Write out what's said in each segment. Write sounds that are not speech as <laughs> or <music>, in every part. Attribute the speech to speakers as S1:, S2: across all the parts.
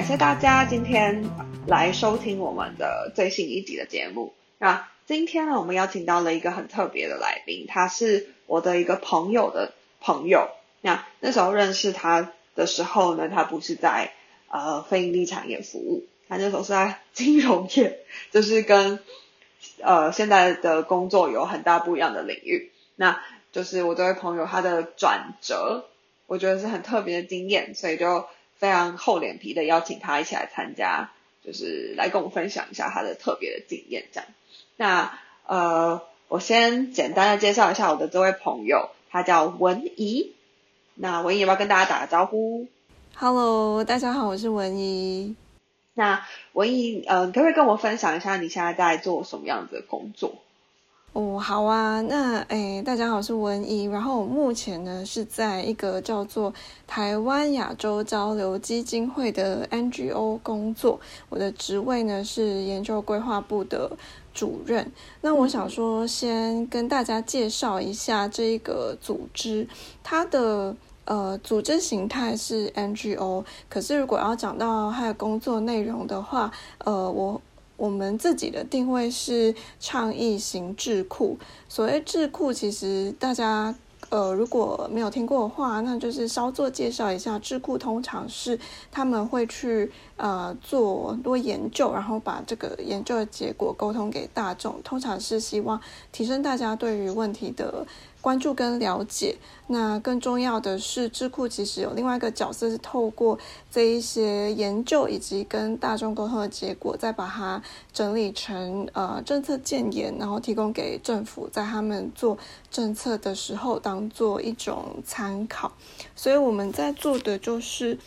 S1: 感谢大家今天来收听我们的最新一集的节目。那今天呢，我们邀请到了一个很特别的来宾，他是我的一个朋友的朋友。那那时候认识他的时候呢，他不是在呃非盈利产业服务，他那时候是在金融业，就是跟呃现在的工作有很大不一样的领域。那就是我这位朋友他的转折，我觉得是很特别的经验，所以就非常厚脸皮的邀请他一起来参加，就是来跟我们分享一下他的特别的经验这样。那呃，我先简单的介绍一下我的这位朋友，他叫文怡。那文怡要不要跟大家打个招呼
S2: ？Hello，大家好，我是文怡。
S1: 那文怡，呃，可不可以跟我分享一下你现在在做什么样子的工作？
S2: 哦，好啊，那诶，大家好，我是文怡，然后我目前呢是在一个叫做台湾亚洲交流基金会的 NGO 工作，我的职位呢是研究规划部的主任。那我想说，先跟大家介绍一下这个组织，它的呃组织形态是 NGO，可是如果要讲到它的工作内容的话，呃，我。我们自己的定位是倡议型智库。所谓智库，其实大家呃如果没有听过的话，那就是稍作介绍一下。智库通常是他们会去呃做多研究，然后把这个研究的结果沟通给大众，通常是希望提升大家对于问题的。关注跟了解，那更重要的是，智库其实有另外一个角色，是透过这一些研究以及跟大众沟通的结果，再把它整理成呃政策建言，然后提供给政府，在他们做政策的时候当做一种参考。所以我们在做的就是。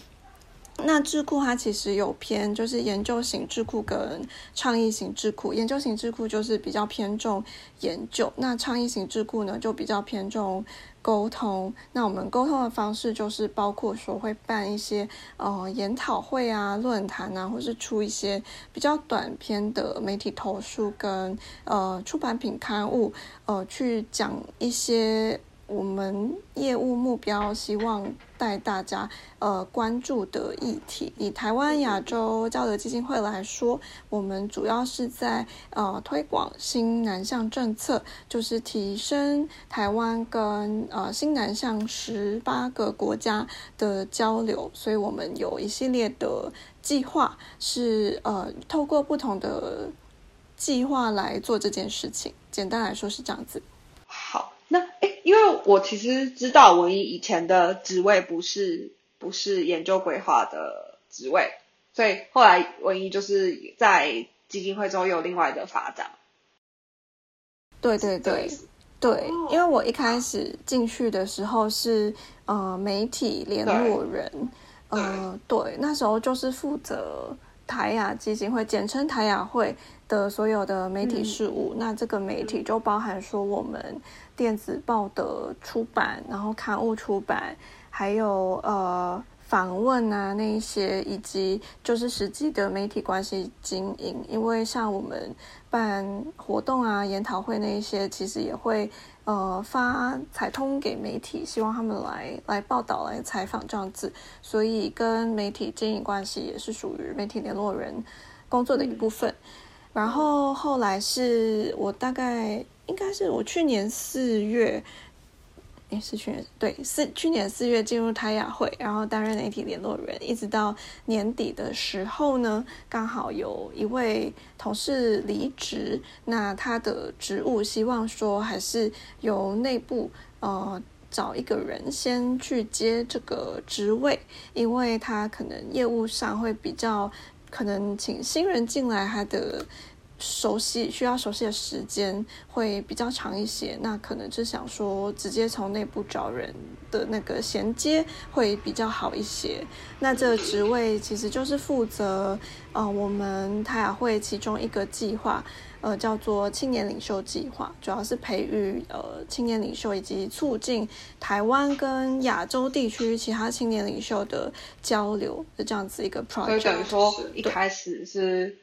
S2: 那智库它其实有偏，就是研究型智库跟倡议型智库。研究型智库就是比较偏重研究，那倡议型智库呢就比较偏重沟通。那我们沟通的方式就是包括说会办一些呃研讨会啊、论坛啊，或是出一些比较短篇的媒体投诉跟呃出版品刊物，呃去讲一些。我们业务目标希望带大家呃关注的议题，以台湾亚洲交流基金会来说，我们主要是在呃推广新南向政策，就是提升台湾跟呃新南向十八个国家的交流，所以我们有一系列的计划，是呃透过不同的计划来做这件事情。简单来说是这样子。
S1: 好。那诶，因为我其实知道文怡以前的职位不是不是研究规划的职位，所以后来文怡就是在基金会中有另外的发展。
S2: 对对对对，因为我一开始进去的时候是呃媒体联络人，呃对，那时候就是负责台雅基金会，简称台雅会的所有的媒体事务。那这个媒体就包含说我们。电子报的出版，然后刊物出版，还有呃访问啊那一些，以及就是实际的媒体关系经营。因为像我们办活动啊、研讨会那一些，其实也会呃发彩通给媒体，希望他们来来报道、来采访这样子。所以跟媒体经营关系也是属于媒体联络人工作的一部分。然后后来是我大概。应该是我去年四月，是去年对，四去年四月进入台亚会，然后担任媒体联络人，一直到年底的时候呢，刚好有一位同事离职，那他的职务希望说还是由内部呃找一个人先去接这个职位，因为他可能业务上会比较可能请新人进来，他的。熟悉需要熟悉的时间会比较长一些，那可能是想说直接从内部找人的那个衔接会比较好一些。那这个职位其实就是负责呃我们泰雅会其中一个计划，呃叫做青年领袖计划，主要是培育呃青年领袖以及促进台湾跟亚洲地区其他青年领袖的交流的这样子一个 project。所以
S1: 等于说一开始是。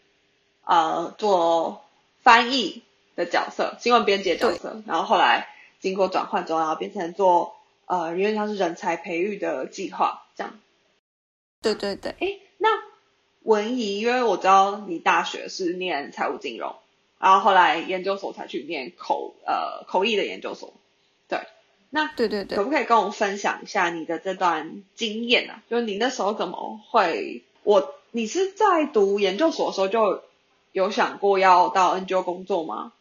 S1: 呃，做翻译的角色，新闻编辑角色，然后后来经过转换之后，然后变成做呃，有点像是人才培育的计划这样。
S2: 对对对。
S1: 哎，那文怡，因为我知道你大学是念财务金融，然后后来研究所才去念口呃口译的研究所。对，那
S2: 对对对，
S1: 可不可以跟我们分享一下你的这段经验啊？就是你那时候怎么会我你是在读研究所的时候就有想过要到 NGO 工作吗？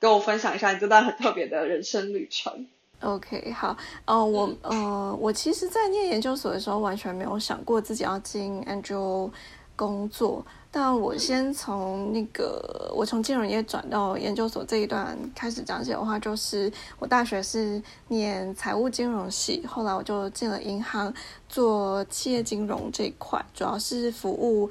S1: 跟我分享一下你这段很特别的人生旅程。
S2: OK，好，呃，我呃，我其实，在念研究所的时候，完全没有想过自己要进 NGO 工作。但我先从那个，我从金融业转到研究所这一段开始讲解的话，就是我大学是念财务金融系，后来我就进了银行做企业金融这一块，主要是服务。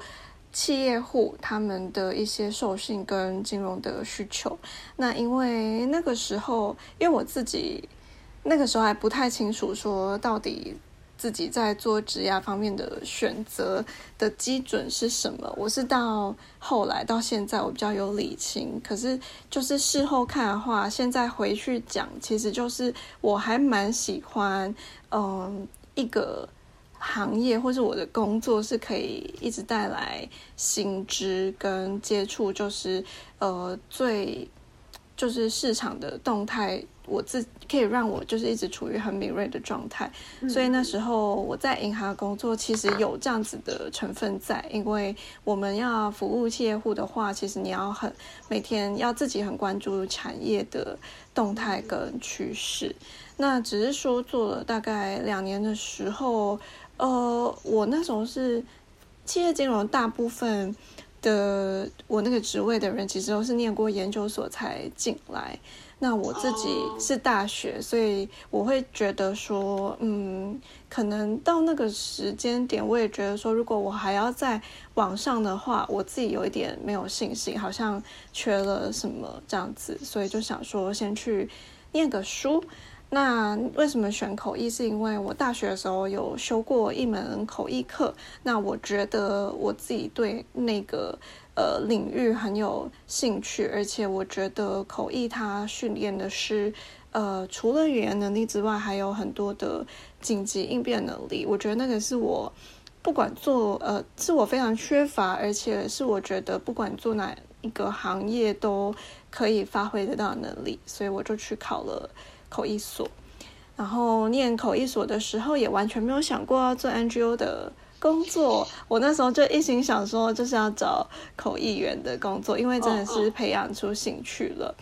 S2: 企业户他们的一些授信跟金融的需求，那因为那个时候，因为我自己那个时候还不太清楚，说到底自己在做职业方面的选择的基准是什么。我是到后来到现在，我比较有理清。可是就是事后看的话，现在回去讲，其实就是我还蛮喜欢，嗯，一个。行业或是我的工作是可以一直带来薪资跟接触，就是呃最就是市场的动态，我自可以让我就是一直处于很敏锐的状态。所以那时候我在银行工作，其实有这样子的成分在，因为我们要服务企业户的话，其实你要很每天要自己很关注产业的动态跟趋势。那只是说做了大概两年的时候。呃，我那时候是企业金融，大部分的我那个职位的人其实都是念过研究所才进来。那我自己是大学，所以我会觉得说，嗯，可能到那个时间点，我也觉得说，如果我还要在网上的话，我自己有一点没有信心，好像缺了什么这样子，所以就想说先去念个书。那为什么选口译？是因为我大学的时候有修过一门口译课，那我觉得我自己对那个呃领域很有兴趣，而且我觉得口译它训练的是呃除了语言能力之外，还有很多的紧急应变能力。我觉得那个是我不管做呃是我非常缺乏，而且是我觉得不管做哪一个行业都可以发挥得到能力，所以我就去考了。口译所，然后念口译所的时候也完全没有想过要做 NGO 的工作。我那时候就一心想说，就是要找口译员的工作，因为真的是培养出兴趣了。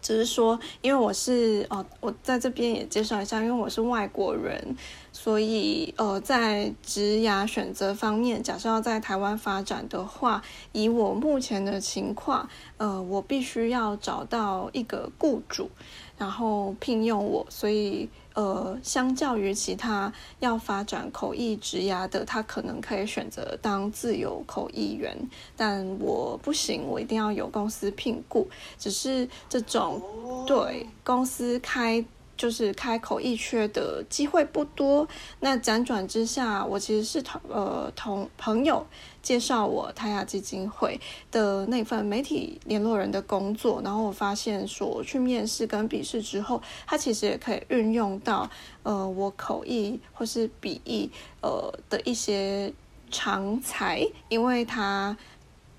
S2: 只是说，因为我是哦，我在这边也介绍一下，因为我是外国人，所以呃，在职涯选择方面，假设要在台湾发展的话，以我目前的情况，呃，我必须要找到一个雇主。然后聘用我，所以呃，相较于其他要发展口译职涯的，他可能可以选择当自由口译员，但我不行，我一定要有公司聘雇。只是这种对公司开。就是开口译缺的机会不多，那辗转之下，我其实是同呃同朋友介绍我泰雅基金会的那份媒体联络人的工作，然后我发现说去面试跟笔试之后，他其实也可以运用到呃我口译或是笔译呃的一些长才，因为他。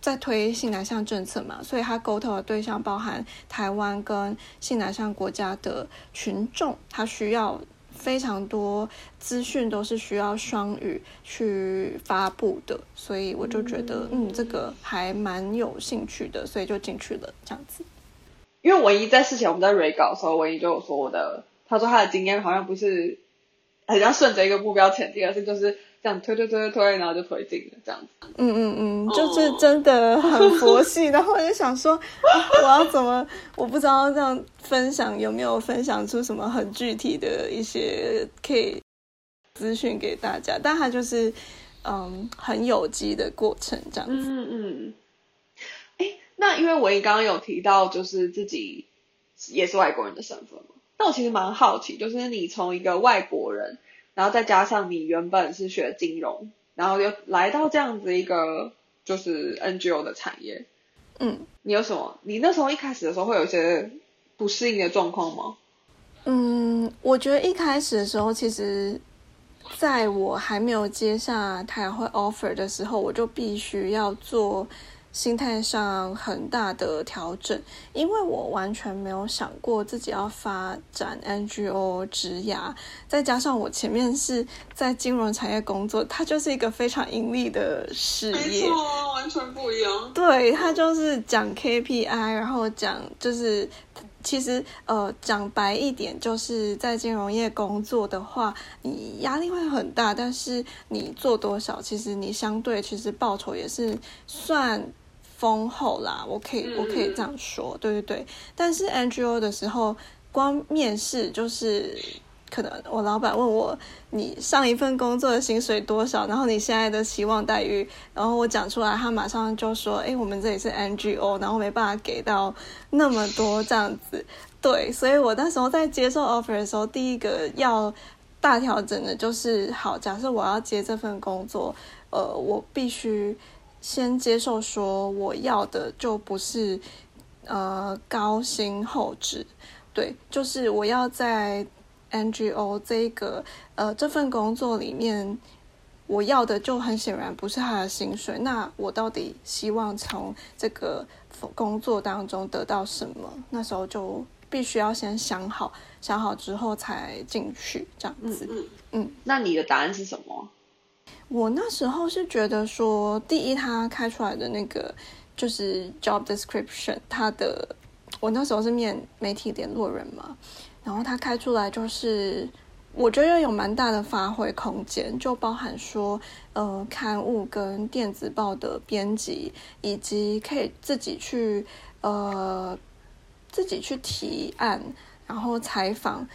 S2: 在推性南向政策嘛，所以他沟通的对象包含台湾跟性南向国家的群众，他需要非常多资讯，都是需要双语去发布的，所以我就觉得，嗯，这个还蛮有兴趣的，所以就进去了这样子。
S1: 因为文一在事前我们在 re 稿的时候，文一就有说我的，他说他的经验好像不是很像顺着一个目标前进，而是就是。这样推推推推推，然后就推进了，这样子。
S2: 嗯嗯嗯，就是真的很佛系。<laughs> 然后我就想说，我要怎么？我不知道这样分享有没有分享出什么很具体的一些可以资讯给大家。但它就是嗯很有机的过程，这样子。
S1: 嗯嗯。哎，那因为我刚刚有提到，就是自己也是外国人的身份嘛。那我其实蛮好奇，就是你从一个外国人。然后再加上你原本是学金融，然后又来到这样子一个就是 NGO 的产业，
S2: 嗯，
S1: 你有什么？你那时候一开始的时候会有一些不适应的状况吗？
S2: 嗯，我觉得一开始的时候其实在我还没有接下太阳会 offer 的时候，我就必须要做。心态上很大的调整，因为我完全没有想过自己要发展 NGO 职涯，再加上我前面是在金融产业工作，它就是一个非常盈利的事业，
S1: 没错，完全不一样。
S2: 对，它就是讲 KPI，然后讲就是其实呃讲白一点，就是在金融业工作的话，你压力会很大，但是你做多少，其实你相对其实报酬也是算。丰厚啦，我可以我可以这样说，对对对。但是 NGO 的时候，光面试就是可能我老板问我你上一份工作的薪水多少，然后你现在的期望待遇，然后我讲出来，他马上就说：“哎，我们这里是 NGO，然后没办法给到那么多这样子。”对，所以我那时候在接受 offer 的时候，第一个要大调整的就是，好，假设我要接这份工作，呃，我必须。先接受说我要的就不是呃高薪厚职，对，就是我要在 NGO 这个呃这份工作里面，我要的就很显然不是他的薪水。那我到底希望从这个工作当中得到什么？那时候就必须要先想好，想好之后才进去这样子。嗯
S1: 嗯，那你的答案是什么？
S2: 我那时候是觉得说，第一，他开出来的那个就是 job description，他的我那时候是面媒体联络人嘛，然后他开出来就是，我觉得有蛮大的发挥空间，就包含说，呃，刊物跟电子报的编辑，以及可以自己去呃自己去提案，然后采访。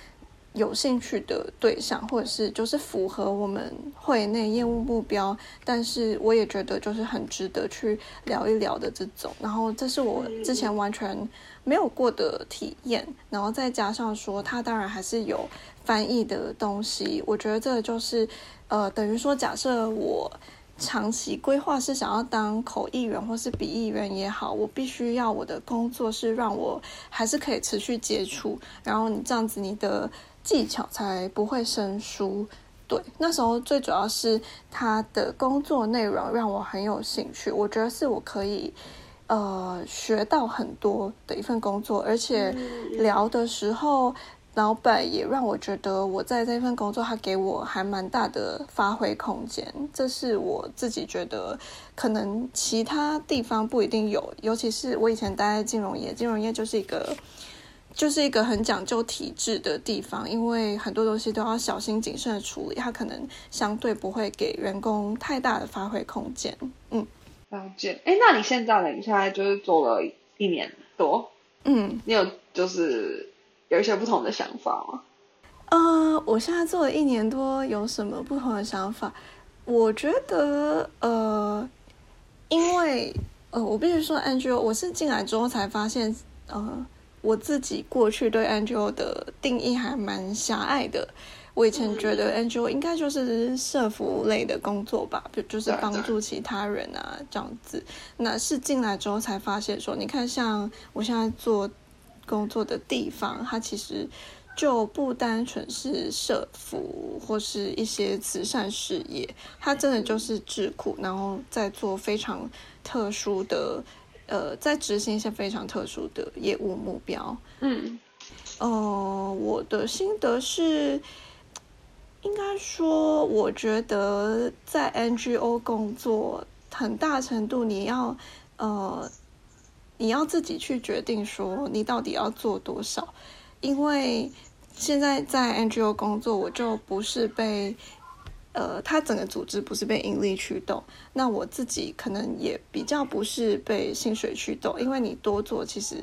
S2: 有兴趣的对象，或者是就是符合我们会内业务目标，但是我也觉得就是很值得去聊一聊的这种。然后这是我之前完全没有过的体验，然后再加上说他当然还是有翻译的东西。我觉得这就是呃，等于说假设我长期规划是想要当口译员或是笔译员也好，我必须要我的工作是让我还是可以持续接触，然后你这样子你的。技巧才不会生疏。对，那时候最主要是他的工作内容让我很有兴趣，我觉得是我可以呃学到很多的一份工作，而且聊的时候，老板也让我觉得我在这份工作，他给我还蛮大的发挥空间，这是我自己觉得可能其他地方不一定有，尤其是我以前待在金融业，金融业就是一个。就是一个很讲究体制的地方，因为很多东西都要小心谨慎的处理，它可能相对不会给员工太大的发挥空间。嗯，
S1: 了解。哎，那你现在呢？你现在就是做了一年多，
S2: 嗯，
S1: 你有就是有一些不同的想法吗？
S2: 呃，我现在做了一年多，有什么不同的想法？我觉得，呃，因为呃，我必须说，NGO，我是进来之后才发现，呃。我自己过去对 NGO 的定义还蛮狭隘的。我以前觉得 NGO 应该就是社服类的工作吧，就就是帮助其他人啊这样子。那是进来之后才发现说，你看像我现在做工作的地方，它其实就不单纯是社服或是一些慈善事业，它真的就是智库，然后在做非常特殊的。呃，在执行一些非常特殊的业务目标。
S1: 嗯，
S2: 呃，我的心得是，应该说，我觉得在 NGO 工作，很大程度你要，呃，你要自己去决定说你到底要做多少，因为现在在 NGO 工作，我就不是被。呃，它整个组织不是被盈利驱动，那我自己可能也比较不是被薪水驱动，因为你多做其实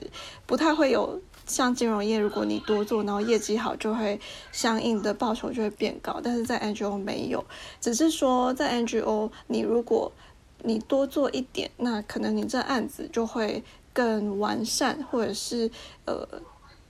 S2: 不太会有像金融业，如果你多做，然后业绩好，就会相应的报酬就会变高。但是在 NGO 没有，只是说在 NGO，你如果你多做一点，那可能你这案子就会更完善，或者是呃，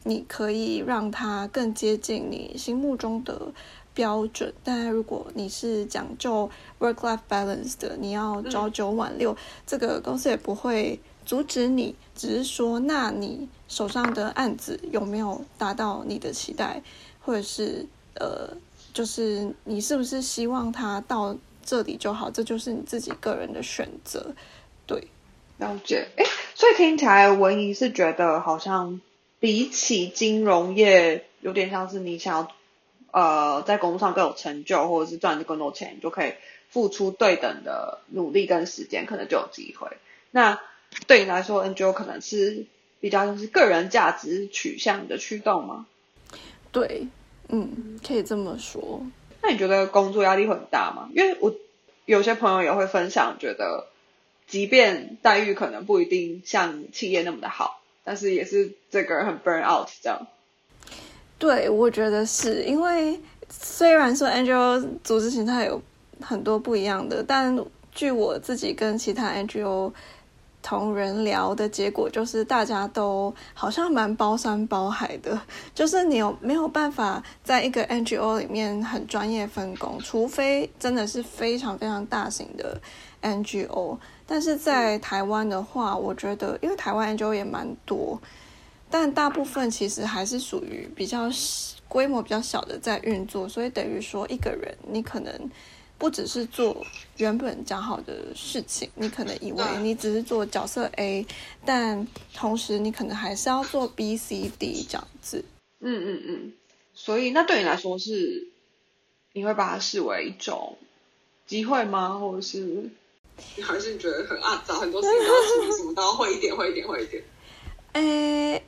S2: 你可以让它更接近你心目中的。标准，但如果你是讲究 work-life balance 的，你要朝九晚六，这个公司也不会阻止你，只是说，那你手上的案子有没有达到你的期待，或者是呃，就是你是不是希望他到这里就好，这就是你自己个人的选择。对，
S1: 了解。哎，所以听起来文怡是觉得好像比起金融业，有点像是你想要呃在工作上更有成就，或者是赚的更多钱，你就可以付出对等的努力跟时间，可能就有机会。那对你来说，NGO 可能是比较就是个人价值取向的驱动吗？
S2: 对，嗯，可以这么说。
S1: 那你觉得工作压力会很大吗？因为我有些朋友也会分享，觉得即便待遇可能不一定像企业那么的好，但是也是这个人很 burn out 这样。
S2: 对，我觉得是因为虽然说 NGO 组织形态有很多不一样的，但据我自己跟其他 NGO 同人聊的结果就是大家都好像蛮包山包海的，<laughs> 就是你有没有办法在一个 NGO 里面很专业分工，除非真的是非常非常大型的 NGO。但是在台湾的话，我觉得因为台湾 NGO 也蛮多，但大部分其实还是属于比较规模比较小的在运作，所以等于说一个人你可能。不只是做原本讲好的事情，你可能以为你只是做角色 A，但同时你可能还是要做 B、C、D 这样子。
S1: 嗯嗯嗯。所以那对你来说是，你会把它视为一种机会吗？或者是你还是觉得很啊，找很多事情要什么都要会一点，会一点，会一点。<laughs>
S2: 诶，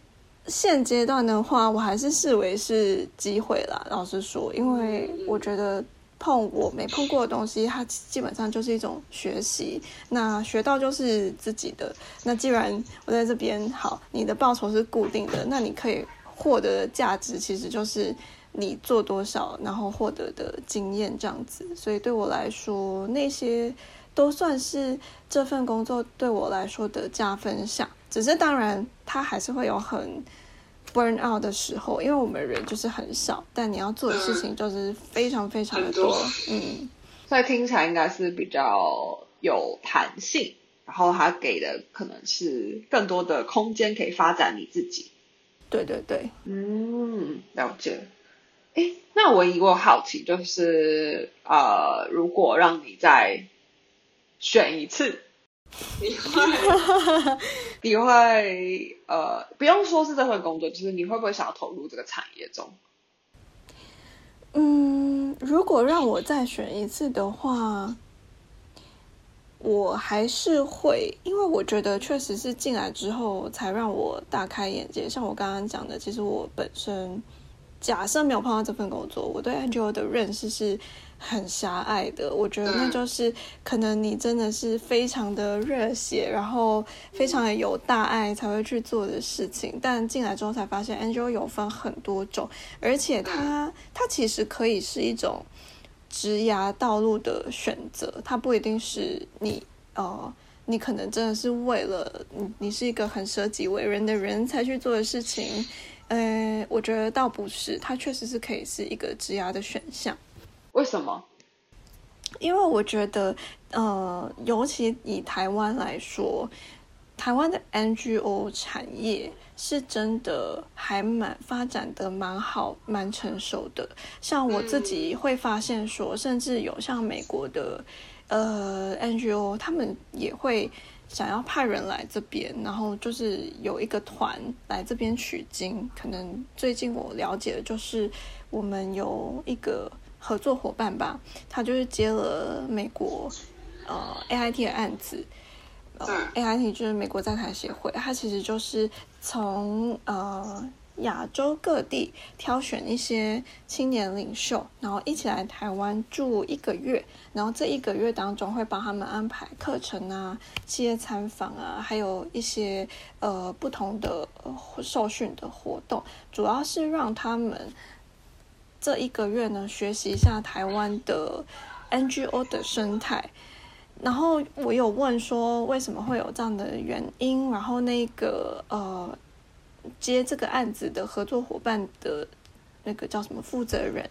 S2: 现阶段的话，我还是视为是机会啦。老实说，因为我觉得。碰我没碰过的东西，它基本上就是一种学习。那学到就是自己的。那既然我在这边好，你的报酬是固定的，那你可以获得的价值其实就是你做多少，然后获得的经验这样子。所以对我来说，那些都算是这份工作对我来说的加分项。只是当然，它还是会有很。burn out 的时候，因为我们人就是很少，但你要做的事情就是非常非常的多，嗯，
S1: 所以听起来应该是比较有弹性，然后它给的可能是更多的空间可以发展你自己。
S2: 对对对，
S1: 嗯，了解。哎，那我一个好奇就是，呃，如果让你再选一次。<laughs> 你会，你会呃，不用说是这份工作，就是你会不会想要投入这个产业中？
S2: 嗯，如果让我再选一次的话，我还是会，因为我觉得确实是进来之后才让我大开眼界。像我刚刚讲的，其实我本身假设没有碰到这份工作，我对 Angel 的认识是。很狭隘的，我觉得那就是可能你真的是非常的热血，然后非常的有大爱才会去做的事情。但进来之后才发现，Angel 有分很多种，而且它它其实可以是一种职涯道路的选择，它不一定是你呃，你可能真的是为了你你是一个很舍己为人的人才去做的事情。呃，我觉得倒不是，它确实是可以是一个职涯的选项。
S1: 为什么？
S2: 因为我觉得，呃，尤其以台湾来说，台湾的 NGO 产业是真的还蛮发展的蛮好、蛮成熟的。像我自己会发现说，甚至有像美国的呃 NGO，他们也会想要派人来这边，然后就是有一个团来这边取经。可能最近我了解的就是我们有一个。合作伙伴吧，他就是接了美国呃 AIT 的案子，呃 AIT 就是美国在台协会，他其实就是从呃亚洲各地挑选一些青年领袖，然后一起来台湾住一个月，然后这一个月当中会帮他们安排课程啊、企业参访啊，还有一些呃不同的受训的活动，主要是让他们。这一个月呢，学习一下台湾的 NGO 的生态。然后我有问说，为什么会有这样的原因？然后那个呃，接这个案子的合作伙伴的那个叫什么负责人？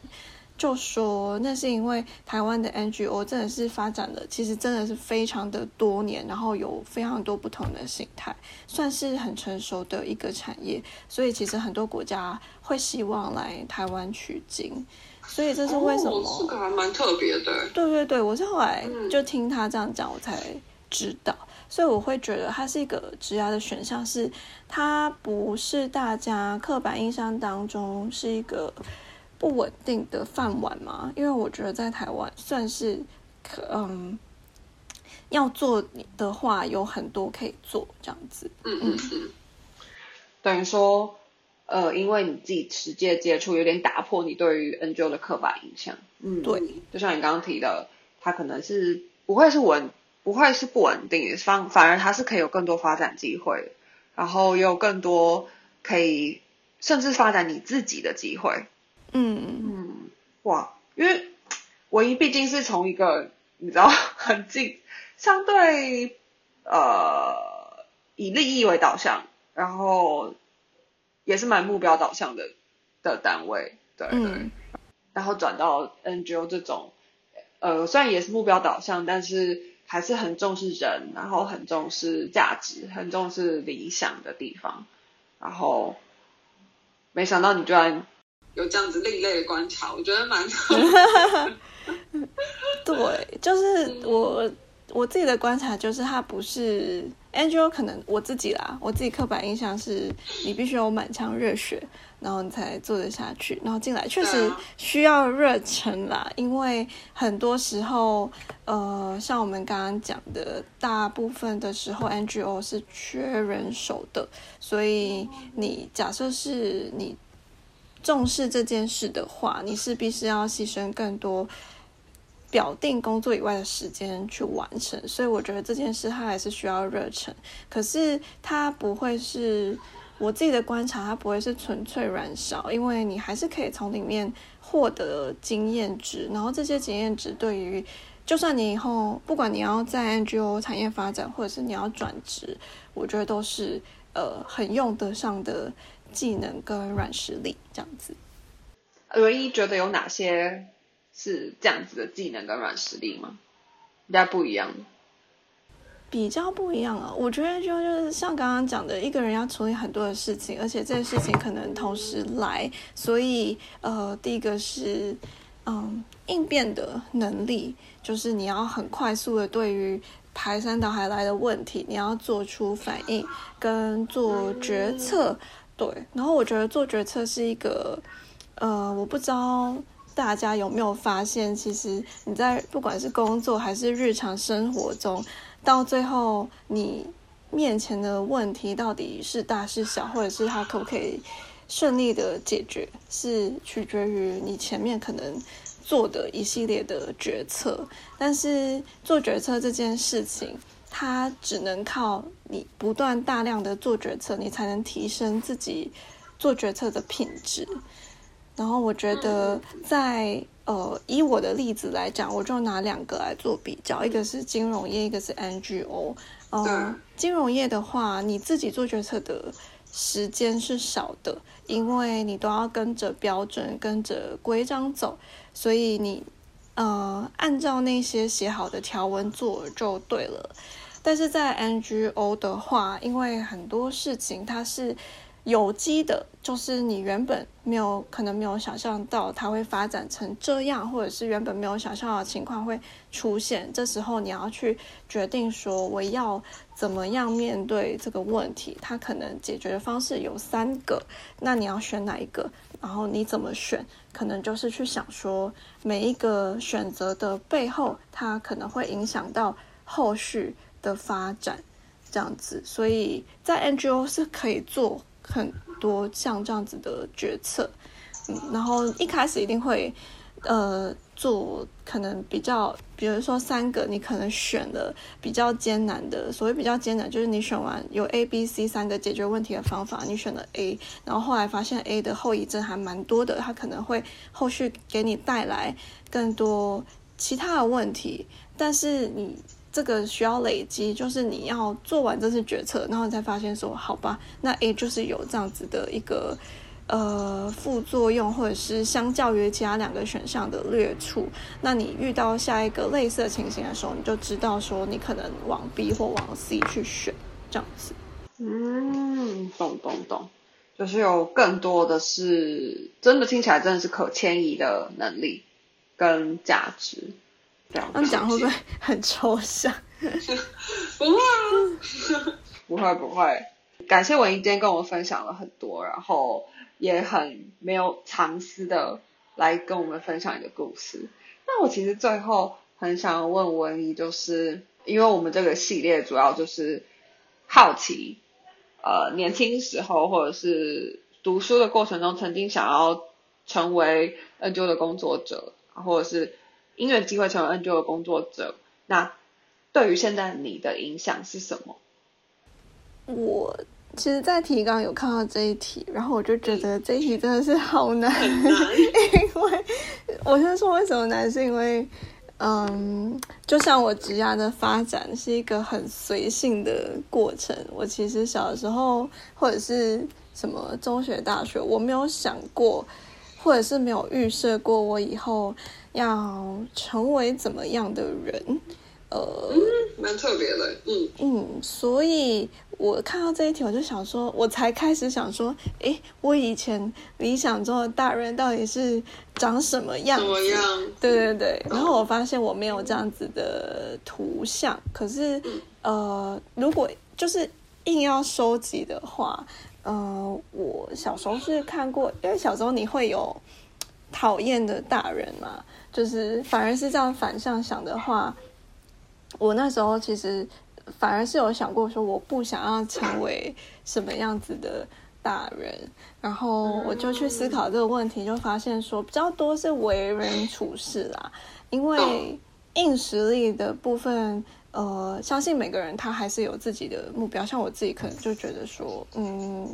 S2: 就说那是因为台湾的 NGO 真的是发展的，其实真的是非常的多年，然后有非常多不同的形态，算是很成熟的一个产业。所以其实很多国家会希望来台湾取经。所以这是为什么？
S1: 哦、这个还蛮特别的。
S2: 对对对，我是后来就听他这样讲，我才知道。所以我会觉得它是一个职涯的选项，是它不是大家刻板印象当中是一个不稳定的饭碗嘛？因为我觉得在台湾算是可嗯，要做的话有很多可以做这样子。
S1: 嗯嗯嗯。等于说，呃，因为你自己实际接触，有点打破你对于 NGO 的刻板印象。嗯，
S2: 对。
S1: 就像你刚刚提的，它可能是不会是稳。不会是不稳定，反反而它是可以有更多发展机会，然后也有更多可以甚至发展你自己的机会。
S2: 嗯
S1: 嗯，哇，因为唯一毕竟是从一个你知道很近，<laughs> 相对呃以利益为导向，然后也是蛮目标导向的的单位，对对，然后转到 NGO 这种，呃虽然也是目标导向，但是。还是很重视人，然后很重视价值，很重视理想的地方，然后没想到你居然有这样子另类的观察，我觉得蛮 <laughs>
S2: 对，就是我我自己的观察，就是他不是 Angel，可能我自己啦，我自己刻板印象是你必须有满腔热血。然后你才做得下去，然后进来确实需要热忱啦，因为很多时候，呃，像我们刚刚讲的，大部分的时候 NGO 是缺人手的，所以你假设是你重视这件事的话，你势必是要牺牲更多表定工作以外的时间去完成，所以我觉得这件事它还是需要热忱，可是它不会是。我自己的观察，它不会是纯粹燃烧，因为你还是可以从里面获得经验值，然后这些经验值对于，就算你以后不管你要在 NGO 产业发展，或者是你要转职，我觉得都是呃很用得上的技能跟软实力这样子。
S1: 唯一觉得有哪些是这样子的技能跟软实力吗？比较不一样。
S2: 比较不一样啊，我觉得就就是像刚刚讲的，一个人要处理很多的事情，而且这些事情可能同时来，所以呃，第一个是嗯应变的能力，就是你要很快速的对于排山倒海来的问题，你要做出反应跟做决策，对。然后我觉得做决策是一个呃，我不知道大家有没有发现，其实你在不管是工作还是日常生活中。到最后，你面前的问题到底是大是小，或者是他可不可以顺利的解决，是取决于你前面可能做的一系列的决策。但是做决策这件事情，它只能靠你不断大量的做决策，你才能提升自己做决策的品质。然后我觉得在。呃，以我的例子来讲，我就拿两个来做比较，一个是金融业，一个是 NGO。呃，金融业的话，你自己做决策的时间是少的，因为你都要跟着标准、跟着规章走，所以你呃按照那些写好的条文做就对了。但是在 NGO 的话，因为很多事情它是。有机的，就是你原本没有可能没有想象到它会发展成这样，或者是原本没有想象的情况会出现。这时候你要去决定说我要怎么样面对这个问题，它可能解决的方式有三个，那你要选哪一个？然后你怎么选？可能就是去想说每一个选择的背后，它可能会影响到后续的发展，这样子。所以在 NGO 是可以做。很多像这样子的决策，嗯，然后一开始一定会，呃，做可能比较，比如说三个，你可能选了比较艰难的，所谓比较艰难，就是你选完有 A、B、C 三个解决问题的方法，你选了 A，然后后来发现 A 的后遗症还蛮多的，它可能会后续给你带来更多其他的问题，但是你。这个需要累积，就是你要做完这次决策，然后你才发现说，好吧，那 A 就是有这样子的一个呃副作用，或者是相较于其他两个选项的劣处。那你遇到下一个类似情形的时候，你就知道说，你可能往 B 或往 C 去选这样子。
S1: 嗯，懂懂懂。就是有更多的是真的听起来真的是可迁移的能力跟价值。这样
S2: 讲会不会很抽象？<laughs>
S1: 不会啊，不会不会。感谢文英今天跟我分享了很多，然后也很没有藏私的来跟我们分享一个故事。那我其实最后很想问文怡，就是因为我们这个系列主要就是好奇，呃，年轻时候或者是读书的过程中，曾经想要成为 NGO 的工作者，或者是因为机会成为 NGO 的工作者，那对于现在你的影响是什么？
S2: 我。其实，在提纲有看到这一题，然后我就觉得这一题真的是好难，<laughs> 因为我先说为什么难，是因为，嗯，就像我职涯的发展是一个很随性的过程。我其实小的时候或者是什么中学、大学，我没有想过，或者是没有预设过我以后要成为怎么样的人。
S1: 呃，蛮特别的，嗯。
S2: 嗯，所以我看到这一题，我就想说，我才开始想说，诶，我以前理想中的大人到底是长什么样子？对对对，然后我发现我没有这样子的图像，可是呃，如果就是硬要收集的话，呃，我小时候是看过，因为小时候你会有讨厌的大人嘛，就是反而是这样反向想的话。我那时候其实反而是有想过说，我不想要成为什么样子的大人，然后我就去思考这个问题，就发现说比较多是为人处事啦，因为硬实力的部分，呃，相信每个人他还是有自己的目标，像我自己可能就觉得说，嗯，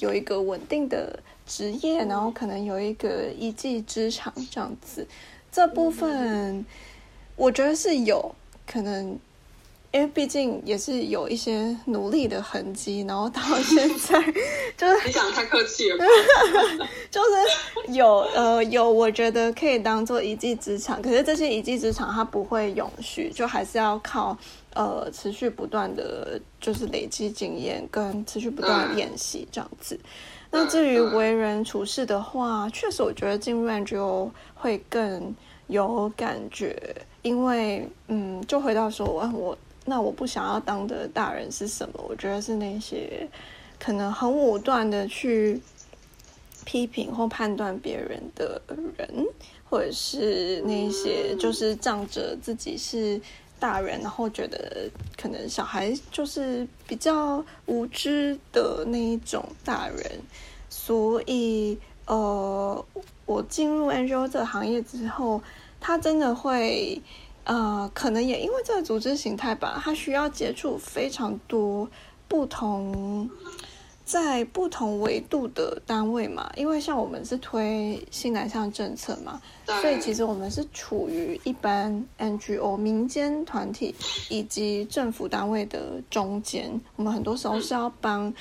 S2: 有一个稳定的职业，然后可能有一个一技之长这样子，这部分我觉得是有。可能，因为毕竟也是有一些努力的痕迹，然后到现在 <laughs> 就是
S1: 你讲太客气了，<laughs>
S2: 就是有呃有，我觉得可以当做一技之长。可是这些一技之长它不会永续，就还是要靠呃持续不断的，就是累积经验跟持续不断的练习这样子。那至于为人处事的话，确实我觉得进入 NGO 会更有感觉。因为，嗯，就回到说，我我那我不想要当的大人是什么？我觉得是那些可能很武断的去批评或判断别人的人，或者是那些就是仗着自己是大人，然后觉得可能小孩就是比较无知的那一种大人。所以，呃，我进入 NGO 这个行业之后。他真的会，呃，可能也因为这个组织形态吧，他需要接触非常多不同，在不同维度的单位嘛。因为像我们是推新南向政策嘛，所以其实我们是处于一般 NGO 民间团体以及政府单位的中间。我们很多时候是要帮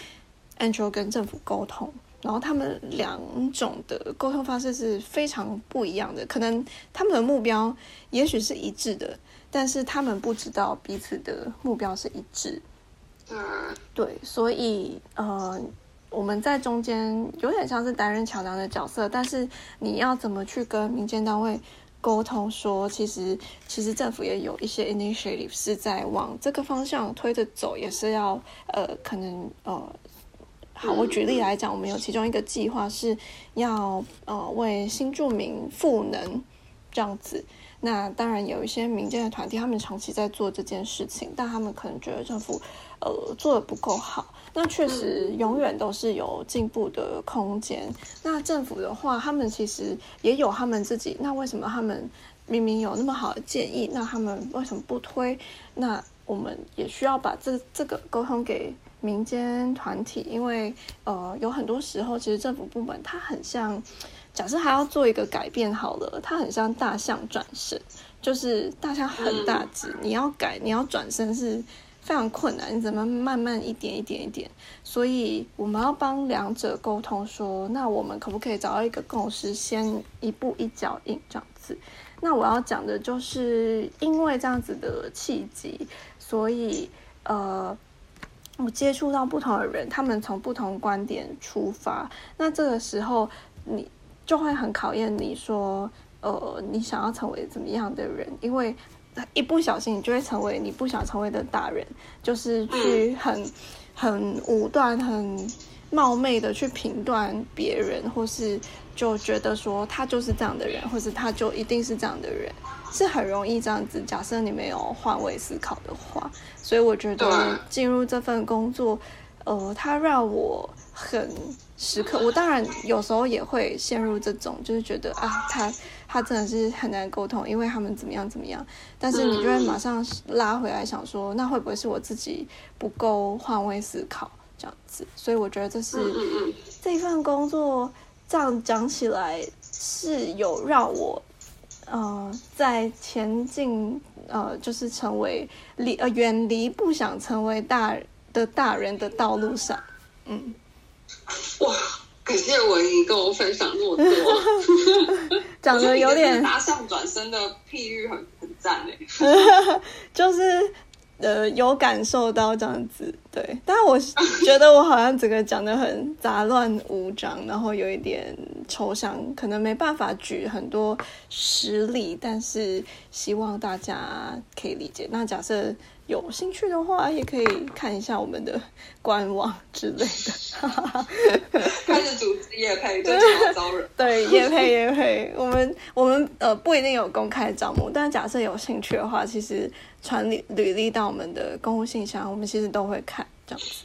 S2: NGO 跟政府沟通。然后他们两种的沟通方式是非常不一样的，可能他们的目标也许是一致的，但是他们不知道彼此的目标是一致。嗯，对，所以呃，我们在中间有点像是担任桥梁的角色，但是你要怎么去跟民间单位沟通，说其实其实政府也有一些 initiative 是在往这个方向推着走，也是要呃，可能呃。好，我举例来讲，我们有其中一个计划是要呃为新住民赋能这样子。那当然有一些民间的团体，他们长期在做这件事情，但他们可能觉得政府呃做的不够好。那确实永远都是有进步的空间。那政府的话，他们其实也有他们自己。那为什么他们明明有那么好的建议，那他们为什么不推？那我们也需要把这这个沟通给。民间团体，因为呃，有很多时候，其实政府部门它很像，假设还要做一个改变好了，它很像大象转身，就是大象很大只，你要改，你要转身是非常困难，你怎么慢慢一点一点一点？所以我们要帮两者沟通，说那我们可不可以找到一个共识，先一步一脚印这样子？那我要讲的就是因为这样子的契机，所以呃。我接触到不同的人，他们从不同观点出发，那这个时候你就会很考验你说，呃，你想要成为怎么样的人？因为一不小心，你就会成为你不想成为的大人，就是去很 <coughs> 很武断、很冒昧的去评断别人，或是就觉得说他就是这样的人，或是他就一定是这样的人。是很容易这样子。假设你没有换位思考的话，所以我觉得进入这份工作，呃，它让我很时刻。我当然有时候也会陷入这种，就是觉得啊，他他真的是很难沟通，因为他们怎么样怎么样。但是你就会马上拉回来想说，那会不会是我自己不够换位思考这样子？所以我觉得这是这份工作这样讲起来是有让我。呃，在前进，呃，就是成为离呃远离不想成为大的大人的道路上，嗯，<laughs>
S1: 哇，感谢文怡跟我分享那么多，<laughs>
S2: 讲的有点
S1: 搭上转身的譬喻很很赞诶，<laughs>
S2: 就是。呃，有感受到这样子，对，但是我觉得我好像整个讲的很杂乱无章，然后有一点抽象，可能没办法举很多实例，但是希望大家可以理解。那假设有兴趣的话，也可以看一下我们的官网之类的。<laughs>
S1: 开始组织业配，就招招人。
S2: 对，业配也配，我们我们呃不一定有公开招募，但假设有兴趣的话，其实。传履履历到我们的公务信箱，我们其实都会看这样子。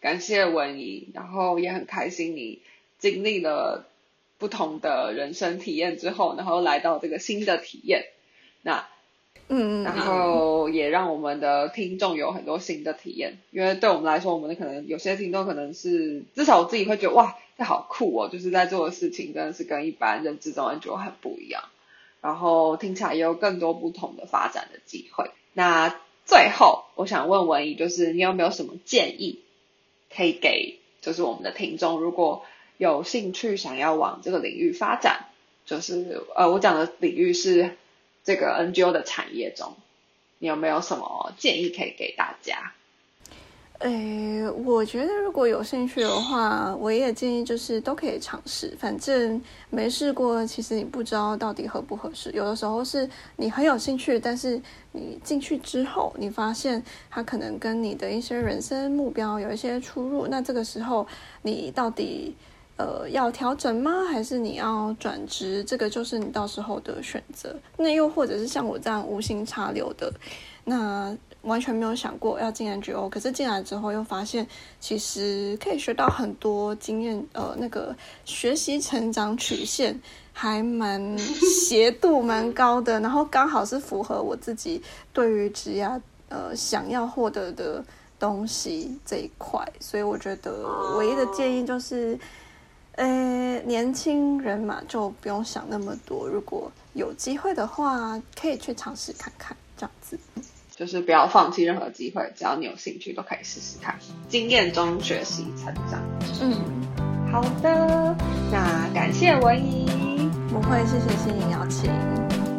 S1: 感谢文怡，然后也很开心你经历了不同的人生体验之后，然后来到这个新的体验。那
S2: 嗯，
S1: 然后也让我们的听众有很多新的体验，因为对我们来说，我们的可能有些听众可能是至少我自己会觉得哇，这好酷哦，就是在做的事情真的是跟一般认知中的就很不一样。然后听起来也有更多不同的发展的机会。那最后，我想问文怡，就是你有没有什么建议可以给，就是我们的听众，如果有兴趣想要往这个领域发展，就是呃，我讲的领域是这个 NGO 的产业中，你有没有什么建议可以给大家？
S2: 诶，我觉得如果有兴趣的话，我也建议就是都可以尝试。反正没试过，其实你不知道到底合不合适。有的时候是你很有兴趣，但是你进去之后，你发现它可能跟你的一些人生目标有一些出入。那这个时候，你到底呃要调整吗？还是你要转职？这个就是你到时候的选择。那又或者是像我这样无心插柳的，那。完全没有想过要进 NGO，可是进来之后又发现，其实可以学到很多经验，呃，那个学习成长曲线还蛮斜度蛮高的，然后刚好是符合我自己对于职业呃想要获得的东西这一块，所以我觉得唯一的建议就是，呃，年轻人嘛就不用想那么多，如果有机会的话，可以去尝试看看这样子。
S1: 就是不要放弃任何机会，只要你有兴趣，都可以试试看。经验中学习成长。
S2: 嗯，
S1: 好的，那感谢文怡，
S2: 不会，谢谢心颖邀请。